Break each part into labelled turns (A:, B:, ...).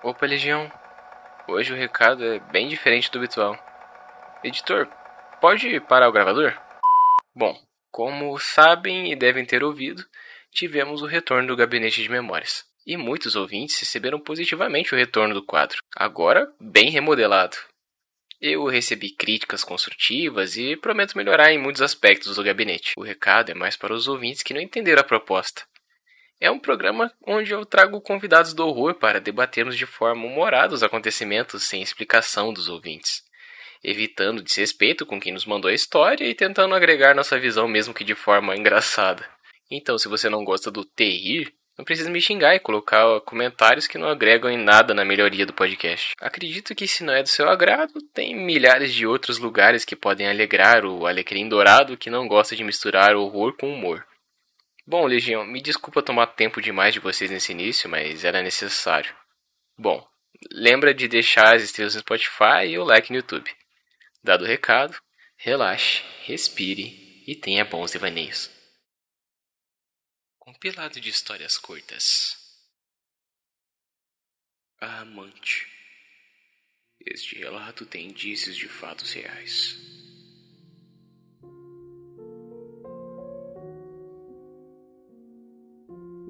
A: Opa, Legião. Hoje o recado é bem diferente do habitual. Editor, pode parar o gravador? Bom, como sabem e devem ter ouvido, tivemos o retorno do gabinete de memórias. E muitos ouvintes receberam positivamente o retorno do quadro, agora bem remodelado. Eu recebi críticas construtivas e prometo melhorar em muitos aspectos do gabinete. O recado é mais para os ouvintes que não entenderam a proposta. É um programa onde eu trago convidados do horror para debatermos de forma humorada os acontecimentos sem explicação dos ouvintes, evitando desrespeito com quem nos mandou a história e tentando agregar nossa visão mesmo que de forma engraçada. Então, se você não gosta do terrir, não precisa me xingar e colocar comentários que não agregam em nada na melhoria do podcast. Acredito que se não é do seu agrado, tem milhares de outros lugares que podem alegrar o alecrim dourado que não gosta de misturar horror com humor. Bom, Legião, me desculpa tomar tempo demais de vocês nesse início, mas era necessário. Bom, lembra de deixar as estrelas no Spotify e o like no YouTube. Dado o recado, relaxe, respire e tenha bons devaneios compilado de histórias curtas. A amante. Este relato tem indícios de fatos reais.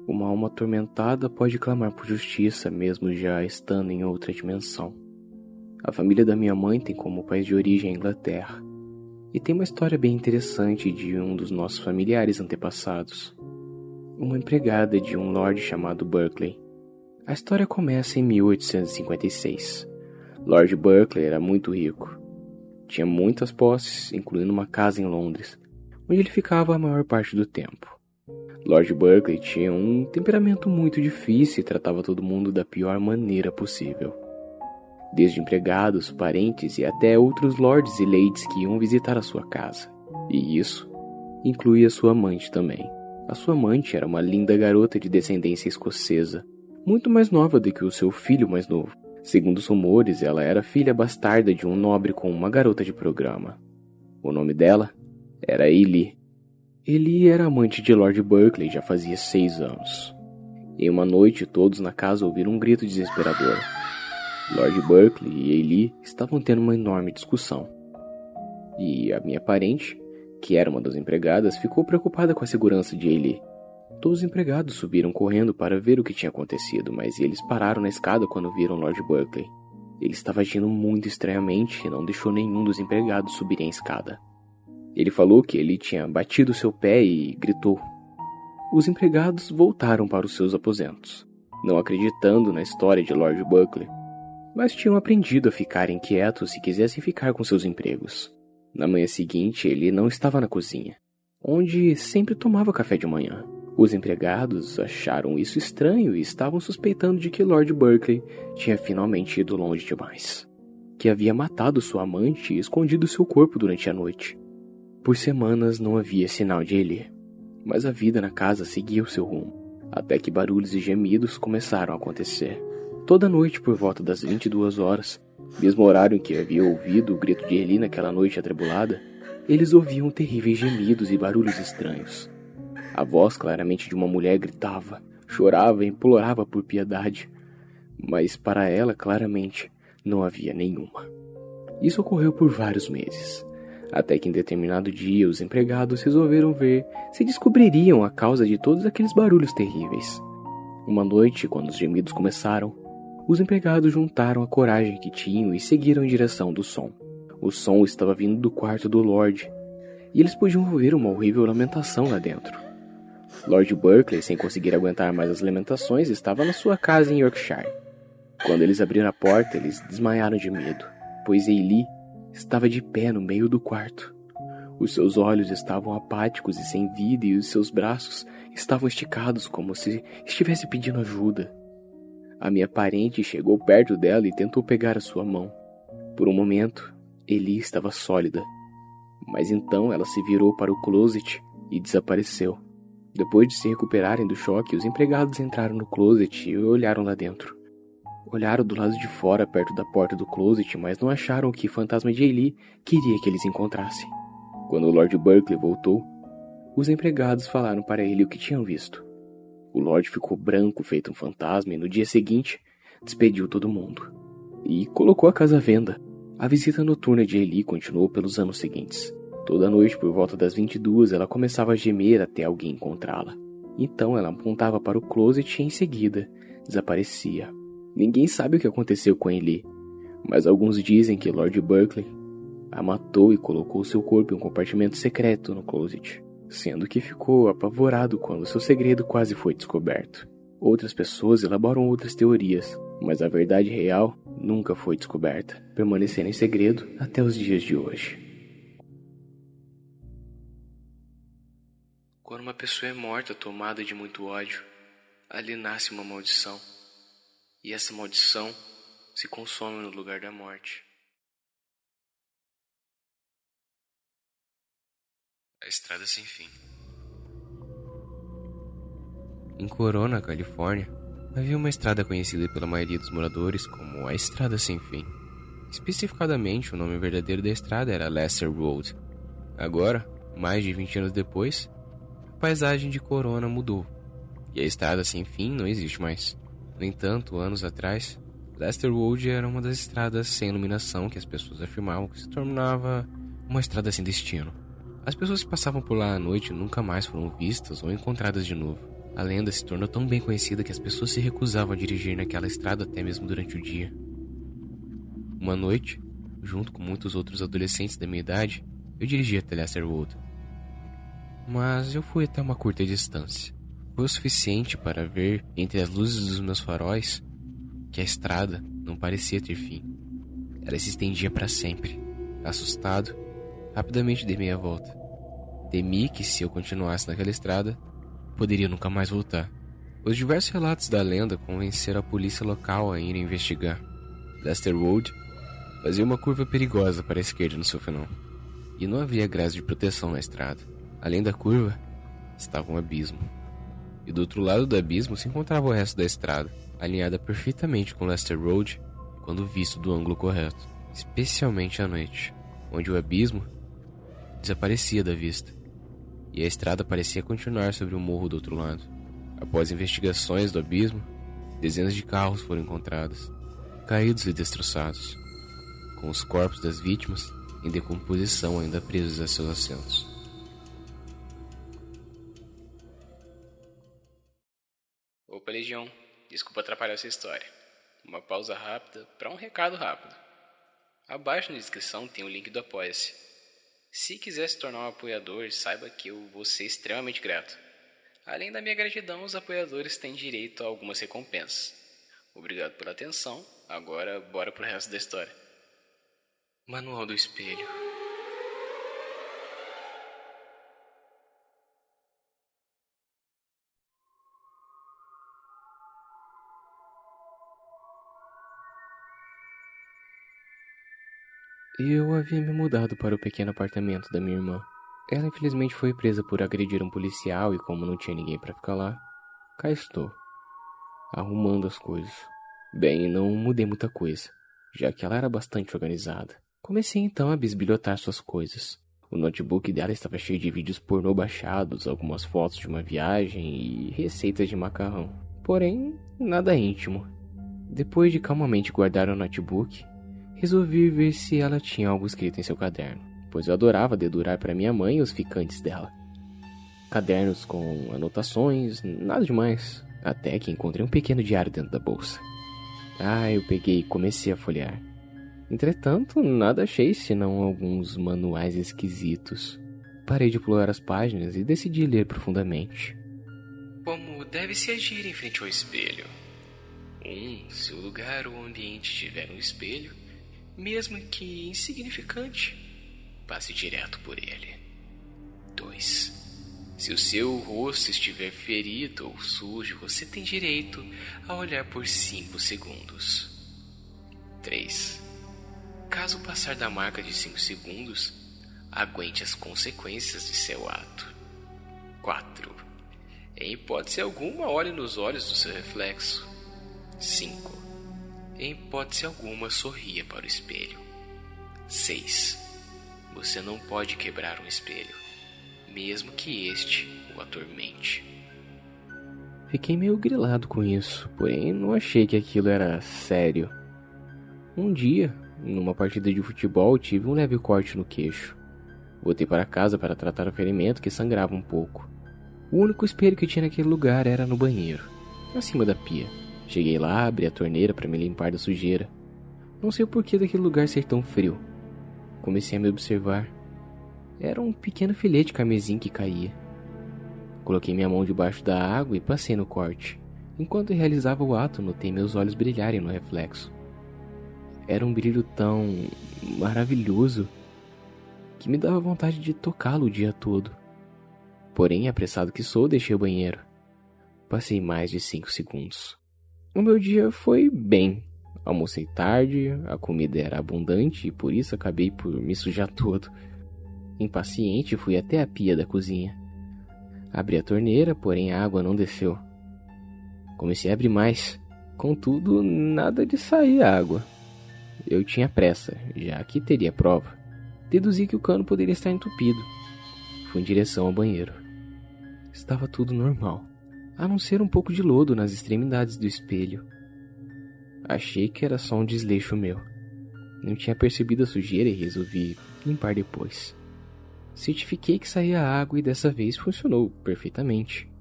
A: Uma alma atormentada pode clamar por justiça mesmo já estando em outra dimensão. A família da minha mãe tem como país de origem a Inglaterra. E tem uma história bem interessante de um dos nossos familiares antepassados uma empregada de um lord chamado Berkeley. A história começa em 1856. Lord Berkeley era muito rico. Tinha muitas posses, incluindo uma casa em Londres, onde ele ficava a maior parte do tempo. Lord Berkeley tinha um temperamento muito difícil e tratava todo mundo da pior maneira possível. Desde empregados, parentes e até outros lords e ladies que iam visitar a sua casa. E isso incluía sua amante também. A sua amante era uma linda garota de descendência escocesa, muito mais nova do que o seu filho mais novo. Segundo os rumores, ela era filha bastarda de um nobre com uma garota de programa. O nome dela era Eli. Eli era amante de Lord Berkeley já fazia seis anos. Em uma noite, todos na casa ouviram um grito desesperador. Lord Berkeley e Eli estavam tendo uma enorme discussão. E a minha parente, que era uma das empregadas, ficou preocupada com a segurança de Ailey. Todos os empregados subiram correndo para ver o que tinha acontecido, mas eles pararam na escada quando viram Lord Berkeley. Ele estava agindo muito estranhamente e não deixou nenhum dos empregados subirem a escada. Ele falou que ele tinha batido seu pé e gritou. Os empregados voltaram para os seus aposentos, não acreditando na história de Lord Berkeley, mas tinham aprendido a ficar inquietos se quisessem ficar com seus empregos. Na manhã seguinte, ele não estava na cozinha, onde sempre tomava café de manhã. Os empregados acharam isso estranho e estavam suspeitando de que Lord Berkeley tinha finalmente ido longe demais. Que havia matado sua amante e escondido seu corpo durante a noite. Por semanas não havia sinal de ele, mas a vida na casa seguia o seu rumo, até que barulhos e gemidos começaram a acontecer. Toda noite, por volta das 22 horas, mesmo horário em que havia ouvido o grito de Eli naquela noite atribulada, eles ouviam terríveis gemidos e barulhos estranhos. A voz claramente de uma mulher gritava, chorava e implorava por piedade, mas para ela claramente não havia nenhuma. Isso ocorreu por vários meses, até que em determinado dia os empregados resolveram ver se descobririam a causa de todos aqueles barulhos terríveis. Uma noite, quando os gemidos começaram, os empregados juntaram a coragem que tinham e seguiram em direção do som. O som estava vindo do quarto do Lorde, e eles podiam ouvir uma horrível lamentação lá dentro. Lord Berkeley, sem conseguir aguentar mais as lamentações, estava na sua casa em Yorkshire. Quando eles abriram a porta, eles desmaiaram de medo, pois Eili estava de pé no meio do quarto. Os seus olhos estavam apáticos e sem vida, e os seus braços estavam esticados como se estivesse pedindo ajuda. A minha parente chegou perto dela e tentou pegar a sua mão. Por um momento, Eli estava sólida, mas então ela se virou para o closet e desapareceu. Depois de se recuperarem do choque, os empregados entraram no closet e olharam lá dentro. Olharam do lado de fora, perto da porta do closet, mas não acharam o que o fantasma de Eli queria que eles encontrassem. Quando o Lord Berkeley voltou, os empregados falaram para ele o que tinham visto. O Lorde ficou branco, feito um fantasma, e no dia seguinte, despediu todo mundo e colocou a casa à venda. A visita noturna de Eli continuou pelos anos seguintes. Toda noite, por volta das 22, ela começava a gemer até alguém encontrá-la. Então ela apontava para o closet e em seguida desaparecia. Ninguém sabe o que aconteceu com Eli, mas alguns dizem que Lord Berkeley a matou e colocou seu corpo em um compartimento secreto no closet, sendo que ficou apavorado quando seu segredo quase foi descoberto. Outras pessoas elaboram outras teorias, mas a verdade real nunca foi descoberta, permanecendo em segredo até os dias de hoje. Quando uma pessoa é morta tomada de muito ódio, ali nasce uma maldição, e essa maldição se consome no lugar da morte. A Estrada Sem Fim. Em Corona, Califórnia, havia uma estrada conhecida pela maioria dos moradores como a Estrada Sem Fim. Especificadamente, o nome verdadeiro da estrada era Lesser Road. Agora, mais de 20 anos depois, a paisagem de Corona mudou e a estrada sem fim não existe mais. No entanto, anos atrás, Lester Road era uma das estradas sem iluminação que as pessoas afirmavam que se tornava uma estrada sem destino. As pessoas que passavam por lá à noite nunca mais foram vistas ou encontradas de novo. A lenda se tornou tão bem conhecida que as pessoas se recusavam a dirigir naquela estrada até mesmo durante o dia. Uma noite, junto com muitos outros adolescentes da minha idade, eu dirigi até Leicester Road. Mas eu fui até uma curta distância. O suficiente para ver, entre as luzes dos meus faróis, que a estrada não parecia ter fim. Ela se estendia para sempre. Assustado, rapidamente dei meia volta. Temi que se eu continuasse naquela estrada, poderia nunca mais voltar. Os diversos relatos da lenda convenceram a polícia local a ir investigar. Lester Road fazia uma curva perigosa para a esquerda no seu final, e não havia grade de proteção na estrada. Além da curva, estava um abismo. E do outro lado do abismo se encontrava o resto da estrada, alinhada perfeitamente com Lester Road quando visto do ângulo correto, especialmente à noite, onde o abismo desaparecia da vista e a estrada parecia continuar sobre o morro do outro lado. Após investigações do abismo, dezenas de carros foram encontrados, caídos e destroçados, com os corpos das vítimas em decomposição ainda presos a seus assentos.
B: Opa, Legião, desculpa atrapalhar essa história. Uma pausa rápida para um recado rápido. Abaixo na descrição tem o link do Apoia-se se quiser se tornar um apoiador, saiba que eu vou ser extremamente grato. Além da minha gratidão, os apoiadores têm direito a algumas recompensas. Obrigado pela atenção. Agora, bora pro resto da história. Manual do Espelho
A: Eu havia me mudado para o pequeno apartamento da minha irmã. Ela infelizmente foi presa por agredir um policial e como não tinha ninguém para ficar lá, cá estou, arrumando as coisas. Bem, não mudei muita coisa, já que ela era bastante organizada. Comecei então a bisbilhotar suas coisas. O notebook dela estava cheio de vídeos pornô baixados, algumas fotos de uma viagem e receitas de macarrão. Porém, nada íntimo. Depois de calmamente guardar o notebook, resolvi ver se ela tinha algo escrito em seu caderno, pois eu adorava dedurar para minha mãe os ficantes dela. Cadernos com anotações, nada demais, até que encontrei um pequeno diário dentro da bolsa. Ah, eu peguei e comecei a folhear. Entretanto, nada achei senão alguns manuais esquisitos. Parei de pular as páginas e decidi ler profundamente.
B: Como deve-se agir em frente ao espelho? 1. Um, se o lugar ou ambiente tiver um espelho, mesmo que insignificante, passe direto por ele. 2. Se o seu rosto estiver ferido ou sujo, você tem direito a olhar por 5 segundos. 3. Caso passar da marca de 5 segundos, aguente as consequências de seu ato. 4. Em hipótese alguma, olhe nos olhos do seu reflexo. 5. Em hipótese alguma, sorria para o espelho. 6. Você não pode quebrar um espelho, mesmo que este o atormente.
A: Fiquei meio grilado com isso, porém não achei que aquilo era sério. Um dia, numa partida de futebol, tive um leve corte no queixo. Voltei para casa para tratar o ferimento que sangrava um pouco. O único espelho que tinha naquele lugar era no banheiro, acima da pia. Cheguei lá, abri a torneira para me limpar da sujeira. Não sei o porquê daquele lugar ser tão frio. Comecei a me observar. Era um pequeno filete carmesim que caía. Coloquei minha mão debaixo da água e passei no corte. Enquanto realizava o ato, notei meus olhos brilharem no reflexo. Era um brilho tão maravilhoso que me dava vontade de tocá-lo o dia todo. Porém, apressado que sou, deixei o banheiro. Passei mais de cinco segundos. O meu dia foi bem. Almocei tarde, a comida era abundante e por isso acabei por me sujar todo. Impaciente, fui até a pia da cozinha. Abri a torneira, porém a água não desceu. Comecei a abrir mais, contudo, nada de sair água. Eu tinha pressa, já que teria prova. Deduzi que o cano poderia estar entupido. Fui em direção ao banheiro. Estava tudo normal, a não ser um pouco de lodo nas extremidades do espelho. Achei que era só um desleixo meu. Não tinha percebido a sujeira e resolvi limpar depois. Certifiquei que saía água e dessa vez funcionou perfeitamente.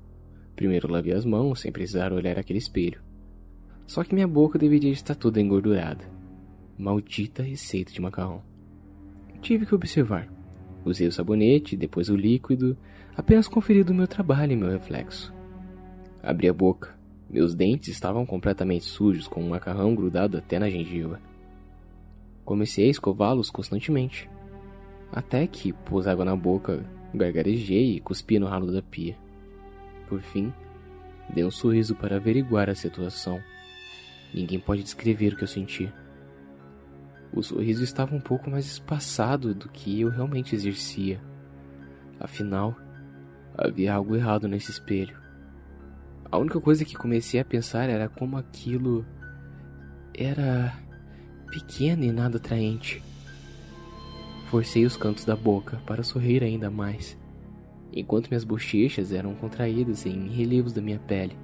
A: Primeiro lavei as mãos sem precisar olhar aquele espelho. Só que minha boca deveria estar toda engordurada. Maldita receita de macarrão. Tive que observar. Usei o sabonete, depois o líquido, apenas conferindo o meu trabalho e meu reflexo. Abri a boca. Meus dentes estavam completamente sujos, com um macarrão grudado até na gengiva. Comecei a escová-los constantemente. Até que pus água na boca, gargarejei e cuspi no ralo da pia. Por fim, dei um sorriso para averiguar a situação. Ninguém pode descrever o que eu senti. O sorriso estava um pouco mais espaçado do que eu realmente exercia. Afinal, havia algo errado nesse espelho. A única coisa que comecei a pensar era como aquilo era pequeno e nada atraente. Forcei os cantos da boca para sorrir ainda mais, enquanto minhas bochechas eram contraídas em relevos da minha pele.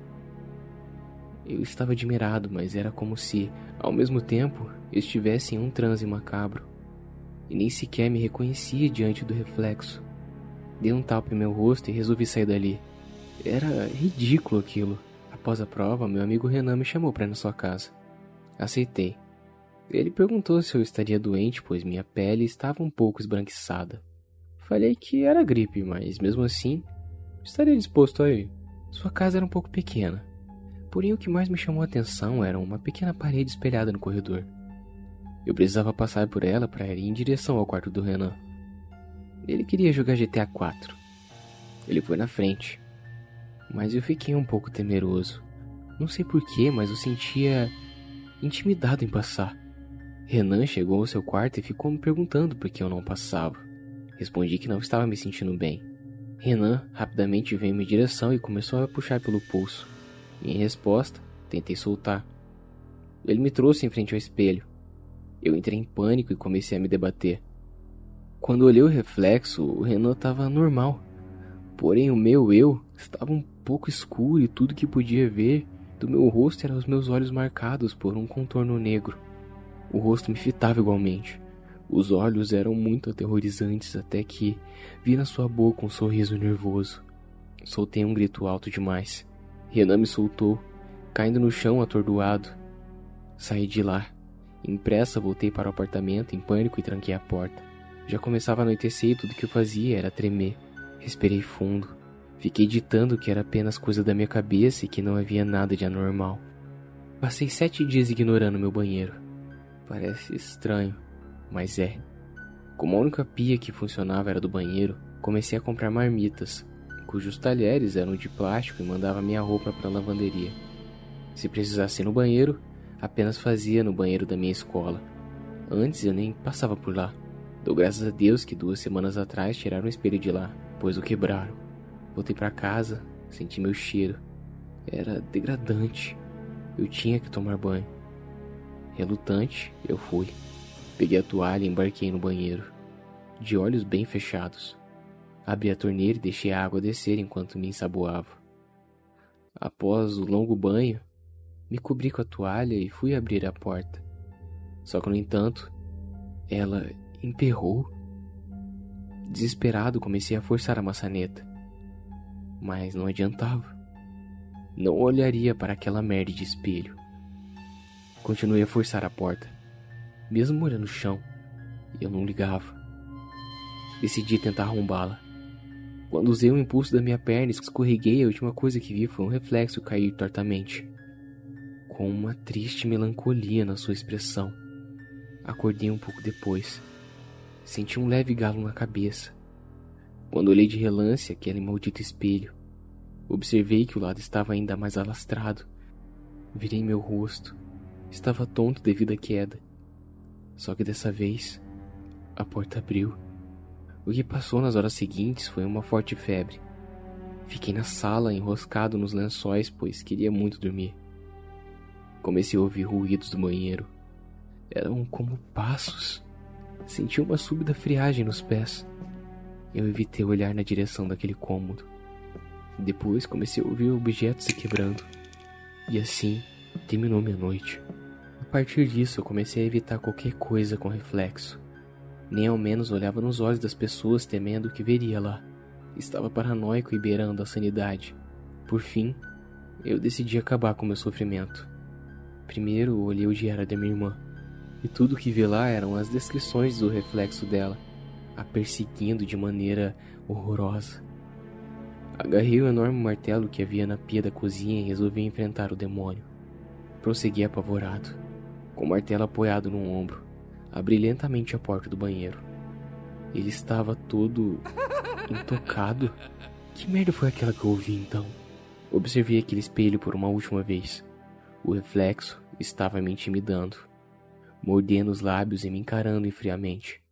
A: Eu estava admirado, mas era como se, ao mesmo tempo, estivesse em um transe macabro. E nem sequer me reconhecia diante do reflexo. Dei um tapa em meu rosto e resolvi sair dali. Era ridículo aquilo. Após a prova, meu amigo Renan me chamou para ir na sua casa. Aceitei. Ele perguntou se eu estaria doente, pois minha pele estava um pouco esbranquiçada. Falei que era gripe, mas mesmo assim, estaria disposto a ir. Sua casa era um pouco pequena. Porém, o que mais me chamou a atenção era uma pequena parede espelhada no corredor. Eu precisava passar por ela para ir em direção ao quarto do Renan. Ele queria jogar GTA 4. Ele foi na frente, mas eu fiquei um pouco temeroso. Não sei porquê, mas eu sentia intimidado em passar. Renan chegou ao seu quarto e ficou me perguntando por que eu não passava. Respondi que não estava me sentindo bem. Renan rapidamente veio em minha direção e começou a puxar pelo pulso. Em resposta, tentei soltar. Ele me trouxe em frente ao espelho. Eu entrei em pânico e comecei a me debater. Quando olhei o reflexo, o Renan estava normal. Porém, o meu eu estava um pouco escuro e tudo que podia ver do meu rosto eram os meus olhos marcados por um contorno negro. O rosto me fitava igualmente. Os olhos eram muito aterrorizantes até que vi na sua boca um sorriso nervoso. Soltei um grito alto demais. Renan me soltou, caindo no chão atordoado. Saí de lá. Impressa, voltei para o apartamento em pânico e tranquei a porta. Já começava a anoitecer e tudo que eu fazia era tremer. Respirei fundo. Fiquei ditando que era apenas coisa da minha cabeça e que não havia nada de anormal. Passei sete dias ignorando meu banheiro. Parece estranho, mas é. Como a única pia que funcionava era do banheiro, comecei a comprar marmitas, cujos talheres eram de plástico e mandava minha roupa para a lavanderia. Se precisasse ir no banheiro, apenas fazia no banheiro da minha escola. Antes eu nem passava por lá. Dou graças a Deus que duas semanas atrás tiraram o espelho de lá, pois o quebraram. Voltei para casa, senti meu cheiro. Era degradante. Eu tinha que tomar banho. Relutante, eu fui. Peguei a toalha e embarquei no banheiro, de olhos bem fechados. Abri a torneira e deixei a água descer enquanto me ensaboava. Após o longo banho, me cobri com a toalha e fui abrir a porta. Só que, no entanto, ela emperrou. Desesperado, comecei a forçar a maçaneta. Mas não adiantava. Não olharia para aquela merda de espelho. Continuei a forçar a porta, mesmo molhando no chão, e eu não ligava. Decidi tentar arrombá-la. Quando usei o impulso da minha perna e escorreguei, a última coisa que vi foi um reflexo cair tortamente, com uma triste melancolia na sua expressão. Acordei um pouco depois. Senti um leve galo na cabeça. Quando olhei de relance aquele maldito espelho, observei que o lado estava ainda mais alastrado. Virei meu rosto. Estava tonto devido à queda. Só que dessa vez, a porta abriu. O que passou nas horas seguintes foi uma forte febre. Fiquei na sala, enroscado nos lençóis, pois queria muito dormir. Comecei a ouvir ruídos do banheiro. Eram como passos. Senti uma súbita friagem nos pés. Eu evitei olhar na direção daquele cômodo. Depois comecei a ouvir objetos se quebrando. E assim terminou minha noite. A partir disso, eu comecei a evitar qualquer coisa com reflexo nem ao menos olhava nos olhos das pessoas temendo o que veria lá. Estava paranoico e beirando a sanidade. Por fim, eu decidi acabar com meu sofrimento. Primeiro olhei o diário da minha irmã, e tudo o que vi lá eram as descrições do reflexo dela, a perseguindo de maneira horrorosa. Agarrei o enorme martelo que havia na pia da cozinha e resolvi enfrentar o demônio. Prossegui apavorado, com o martelo apoiado no ombro. Abri lentamente a porta do banheiro. Ele estava todo intocado. Que merda foi aquela que eu ouvi então? Observei aquele espelho por uma última vez. O reflexo estava me intimidando, mordendo os lábios e me encarando friamente.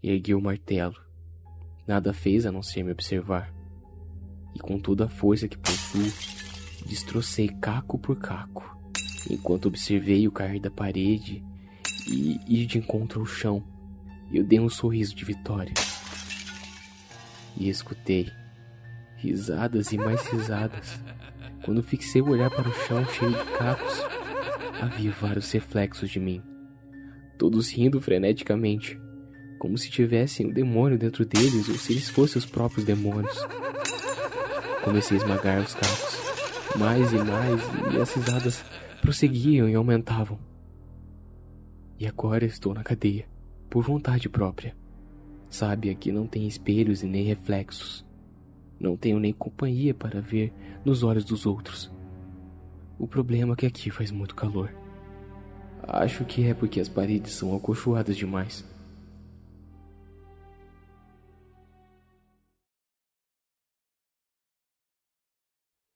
A: Ergui o martelo. Nada fez a não ser me observar. E com toda a força que possuo, destrocei caco por caco, enquanto observei o cair da parede e ir de encontro ao chão. Eu dei um sorriso de vitória. E escutei risadas e mais risadas. Quando fixei o olhar para o chão cheio de cacos, havia vários reflexos de mim, todos rindo freneticamente, como se tivessem um demônio dentro deles ou se eles fossem os próprios demônios. Comecei a esmagar os cacos, mais e mais, e as risadas prosseguiam e aumentavam. E agora estou na cadeia, por vontade própria. Sábia que não tem espelhos e nem reflexos. Não tenho nem companhia para ver nos olhos dos outros. O problema é que aqui faz muito calor. Acho que é porque as paredes são acolchoadas demais.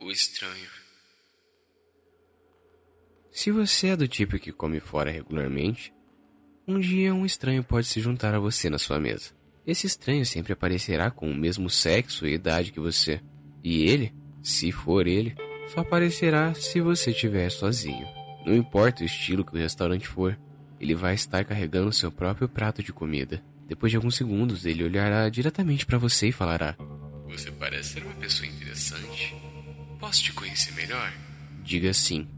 B: O estranho.
A: Se você é do tipo que come fora regularmente, um dia um estranho pode se juntar a você na sua mesa. Esse estranho sempre aparecerá com o mesmo sexo e idade que você. E ele, se for ele, só aparecerá se você estiver sozinho. Não importa o estilo que o restaurante for, ele vai estar carregando seu próprio prato de comida. Depois de alguns segundos, ele olhará diretamente para você e falará:
B: Você parece ser uma pessoa interessante. Posso te conhecer melhor?
A: Diga sim.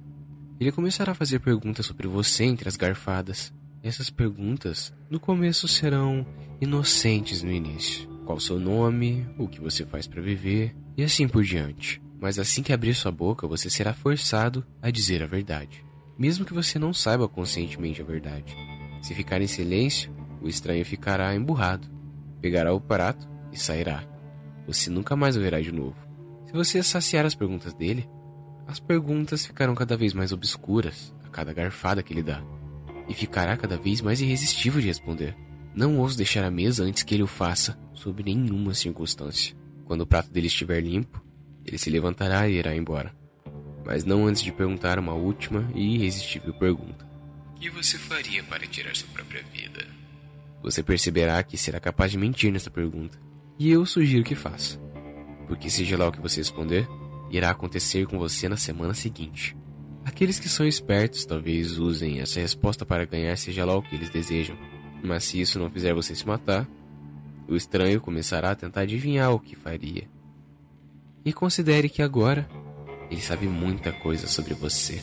A: Ele começará a fazer perguntas sobre você entre as garfadas. Essas perguntas, no começo, serão inocentes no início. Qual seu nome, o que você faz para viver e assim por diante. Mas assim que abrir sua boca, você será forçado a dizer a verdade, mesmo que você não saiba conscientemente a verdade. Se ficar em silêncio, o estranho ficará emburrado, pegará o prato e sairá. Você nunca mais o verá de novo. Se você saciar as perguntas dele, as perguntas ficarão cada vez mais obscuras a cada garfada que ele dá e ficará cada vez mais irresistível de responder. Não ouso deixar a mesa antes que ele o faça, sob nenhuma circunstância. Quando o prato dele estiver limpo, ele se levantará e irá embora. Mas não antes de perguntar uma última e irresistível pergunta:
B: O que você faria para tirar sua própria vida?
A: Você perceberá que será capaz de mentir nessa pergunta, e eu sugiro que faça. Porque seja lá o que você responder, irá acontecer com você na semana seguinte. Aqueles que são espertos talvez usem essa resposta para ganhar seja lá o que eles desejam. Mas se isso não fizer você se matar, o estranho começará a tentar adivinhar o que faria. E considere que agora
C: Ele sabe muita coisa sobre você.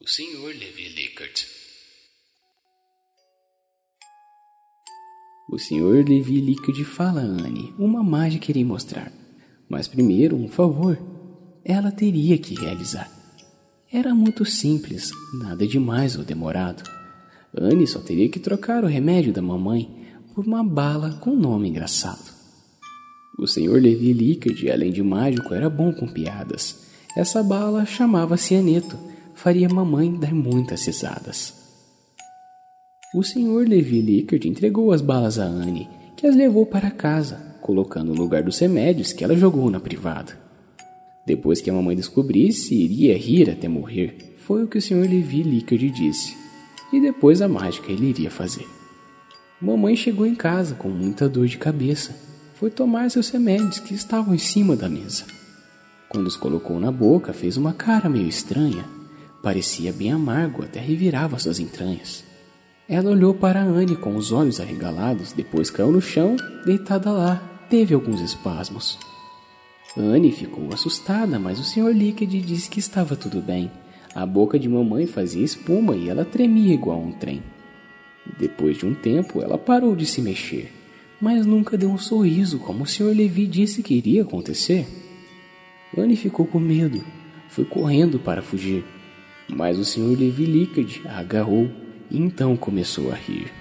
B: O Sr. Levi
A: O Sr. Levi Lickert fala a Anne uma mágica irei mostrar. Mas primeiro, um favor. Ela teria que realizar. Era muito simples, nada demais ou demorado. Anne só teria que trocar o remédio da mamãe por uma bala com nome engraçado. O Sr. Levi Lickard, além de mágico, era bom com piadas. Essa bala chamava-se Aneto, faria mamãe dar muitas risadas. O Sr. Levi Lickard entregou as balas a Anne, que as levou para casa, colocando no lugar dos remédios que ela jogou na privada. Depois que a mamãe descobrisse, iria rir até morrer. Foi o que o Sr. Levi Lickard disse. E depois a mágica ele iria fazer. Mamãe chegou em casa com muita dor de cabeça. Foi tomar seus remédios que estavam em cima da mesa. Quando os colocou na boca, fez uma cara meio estranha. Parecia bem amargo, até revirava suas entranhas. Ela olhou para Anne com os olhos arregalados, depois caiu no chão, deitada lá. Teve alguns espasmos. Anne ficou assustada, mas o Sr. Liquid disse que estava tudo bem. A boca de mamãe fazia espuma e ela tremia igual um trem. Depois de um tempo, ela parou de se mexer, mas nunca deu um sorriso como o Sr. Levi disse que iria acontecer. Anne ficou com medo, foi correndo para fugir, mas o Sr. Levi Lickard a agarrou e então começou a rir.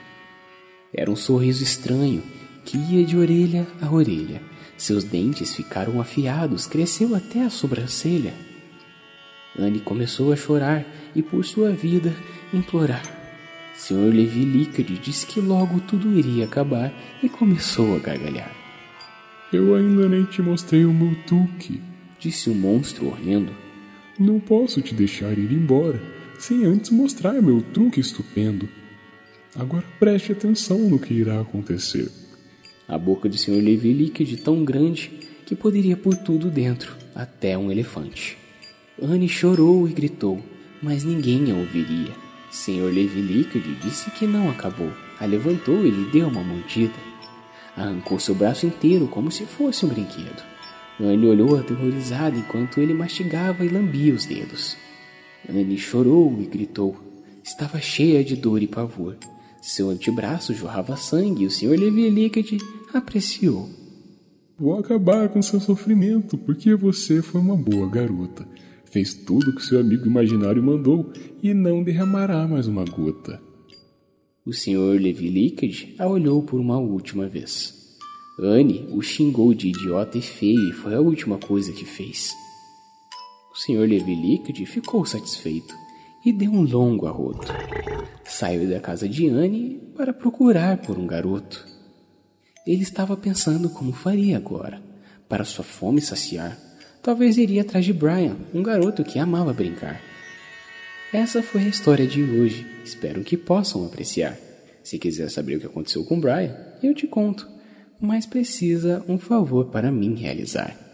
A: Era um sorriso estranho que ia de orelha a orelha. Seus dentes ficaram afiados, cresceu até a sobrancelha. Anne começou a chorar e, por sua vida, implorar. Sr. Levi Lickard disse que logo tudo iria acabar e começou a gargalhar.
D: Eu ainda nem te mostrei o meu truque,
A: disse o monstro horrendo.
D: Não posso te deixar ir embora sem antes mostrar meu truque estupendo. Agora preste atenção no que irá acontecer.
A: A boca do Sr. Levi Lickard tão grande que poderia pôr tudo dentro, até um elefante. Anne chorou e gritou, mas ninguém a ouviria. Senhor Levi Lickard disse que não acabou. A levantou e lhe deu uma mordida. Arrancou seu braço inteiro como se fosse um brinquedo. Anne olhou aterrorizada enquanto ele mastigava e lambia os dedos. Anne chorou e gritou. Estava cheia de dor e pavor. Seu antebraço jorrava sangue e o Sr. Levi Lickard apreciou.
D: Vou acabar com seu sofrimento porque você foi uma boa garota fez tudo o que seu amigo imaginário mandou e não derramará mais uma gota.
A: O Sr. Levi Lickard a olhou por uma última vez. Anne o xingou de idiota e feio e foi a última coisa que fez. O Sr. Levi Lickard ficou satisfeito e deu um longo arroto. Saiu da casa de Anne para procurar por um garoto. Ele estava pensando como faria agora, para sua fome saciar. Talvez iria atrás de Brian, um garoto que amava brincar. Essa foi a história de hoje. Espero que possam apreciar. Se quiser saber o que aconteceu com Brian, eu te conto, mas precisa um favor para mim realizar.